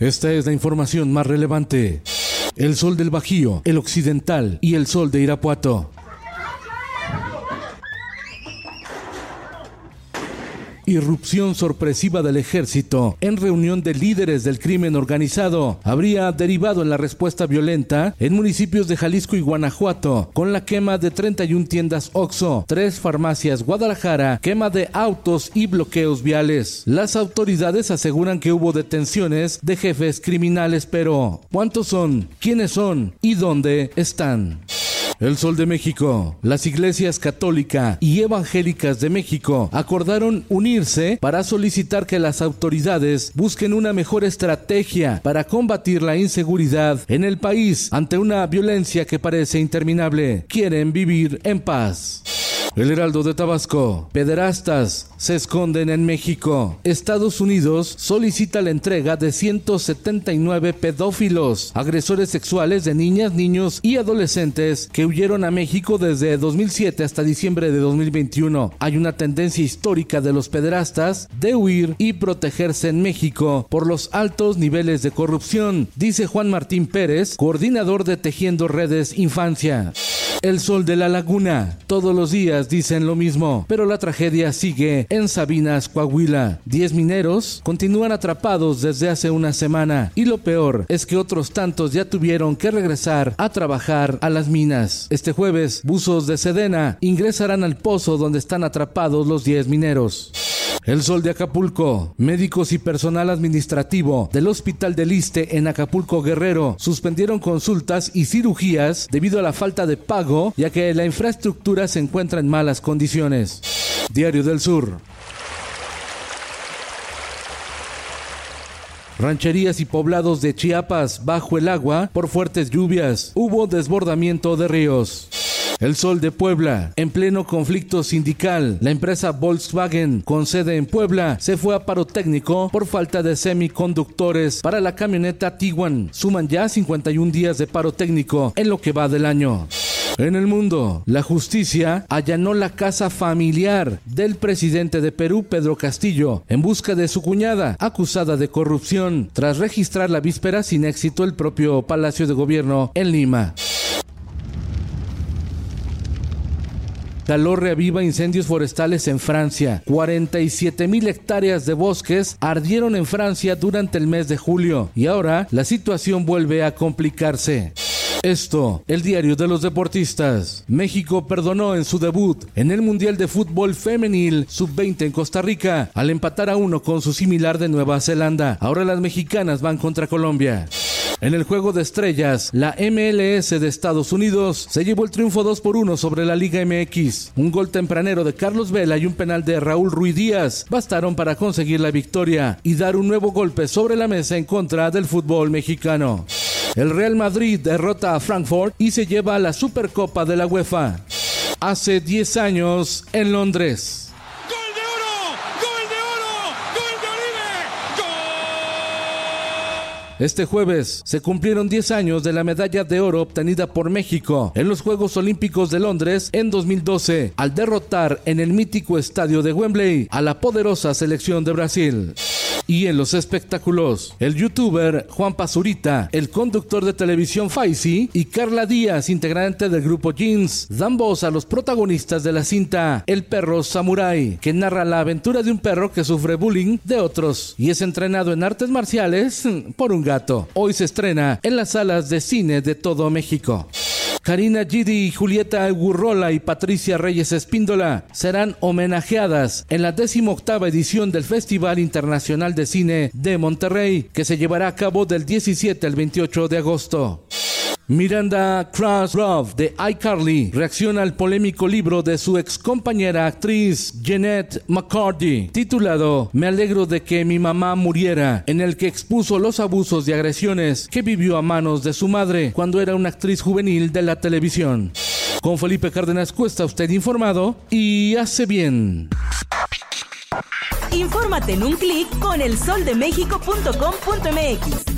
Esta es la información más relevante. El sol del Bajío, el occidental y el sol de Irapuato. Irrupción sorpresiva del ejército en reunión de líderes del crimen organizado habría derivado en la respuesta violenta en municipios de Jalisco y Guanajuato, con la quema de 31 tiendas OXO, tres farmacias Guadalajara, quema de autos y bloqueos viales. Las autoridades aseguran que hubo detenciones de jefes criminales, pero ¿cuántos son? ¿Quiénes son? ¿Y dónde están? El Sol de México. Las iglesias católica y evangélicas de México acordaron unirse para solicitar que las autoridades busquen una mejor estrategia para combatir la inseguridad en el país ante una violencia que parece interminable. Quieren vivir en paz. El Heraldo de Tabasco. Pederastas se esconden en México. Estados Unidos solicita la entrega de 179 pedófilos, agresores sexuales de niñas, niños y adolescentes que huyeron a México desde 2007 hasta diciembre de 2021. Hay una tendencia histórica de los pederastas de huir y protegerse en México por los altos niveles de corrupción, dice Juan Martín Pérez, coordinador de Tejiendo Redes Infancia. El sol de la laguna. Todos los días dicen lo mismo, pero la tragedia sigue en Sabinas, Coahuila. Diez mineros continúan atrapados desde hace una semana y lo peor es que otros tantos ya tuvieron que regresar a trabajar a las minas. Este jueves, buzos de Sedena ingresarán al pozo donde están atrapados los 10 mineros. El Sol de Acapulco. Médicos y personal administrativo del Hospital del Liste en Acapulco Guerrero suspendieron consultas y cirugías debido a la falta de pago, ya que la infraestructura se encuentra en malas condiciones. Diario del Sur. Rancherías y poblados de Chiapas bajo el agua por fuertes lluvias. Hubo desbordamiento de ríos. El Sol de Puebla, en pleno conflicto sindical, la empresa Volkswagen, con sede en Puebla, se fue a paro técnico por falta de semiconductores para la camioneta Tiguan. Suman ya 51 días de paro técnico en lo que va del año. En el mundo, la justicia allanó la casa familiar del presidente de Perú, Pedro Castillo, en busca de su cuñada, acusada de corrupción, tras registrar la víspera sin éxito el propio Palacio de Gobierno en Lima. Calor reaviva incendios forestales en Francia. 47 mil hectáreas de bosques ardieron en Francia durante el mes de julio y ahora la situación vuelve a complicarse. Esto, el diario de los deportistas. México perdonó en su debut en el Mundial de Fútbol Femenil Sub-20 en Costa Rica al empatar a uno con su similar de Nueva Zelanda. Ahora las mexicanas van contra Colombia. En el juego de estrellas, la MLS de Estados Unidos se llevó el triunfo 2 por 1 sobre la Liga MX. Un gol tempranero de Carlos Vela y un penal de Raúl Ruiz Díaz bastaron para conseguir la victoria y dar un nuevo golpe sobre la mesa en contra del fútbol mexicano. El Real Madrid derrota a Frankfurt y se lleva la Supercopa de la UEFA. Hace 10 años en Londres. ¡Gol de oro! ¡Gol de oro! ¡Gol de Oribe! ¡Gol! Este jueves se cumplieron 10 años de la medalla de oro obtenida por México en los Juegos Olímpicos de Londres en 2012, al derrotar en el mítico estadio de Wembley a la poderosa selección de Brasil. Y en los espectáculos, el youtuber Juan Pazurita, el conductor de televisión Faisy y Carla Díaz, integrante del grupo Jeans, dan voz a los protagonistas de la cinta El perro samurai, que narra la aventura de un perro que sufre bullying de otros y es entrenado en artes marciales por un gato. Hoy se estrena en las salas de cine de todo México. Karina Gidi, Julieta Gurrola y Patricia Reyes Espíndola serán homenajeadas en la 18 edición del Festival Internacional de Cine de Monterrey, que se llevará a cabo del 17 al 28 de agosto. Miranda Crossroff de iCarly reacciona al polémico libro de su ex compañera actriz Jeanette McCarthy, titulado Me alegro de que mi mamá muriera, en el que expuso los abusos y agresiones que vivió a manos de su madre cuando era una actriz juvenil de la televisión. Con Felipe Cárdenas Cuesta usted informado y hace bien. Infórmate en un clic con elsoldemexico.com.mx.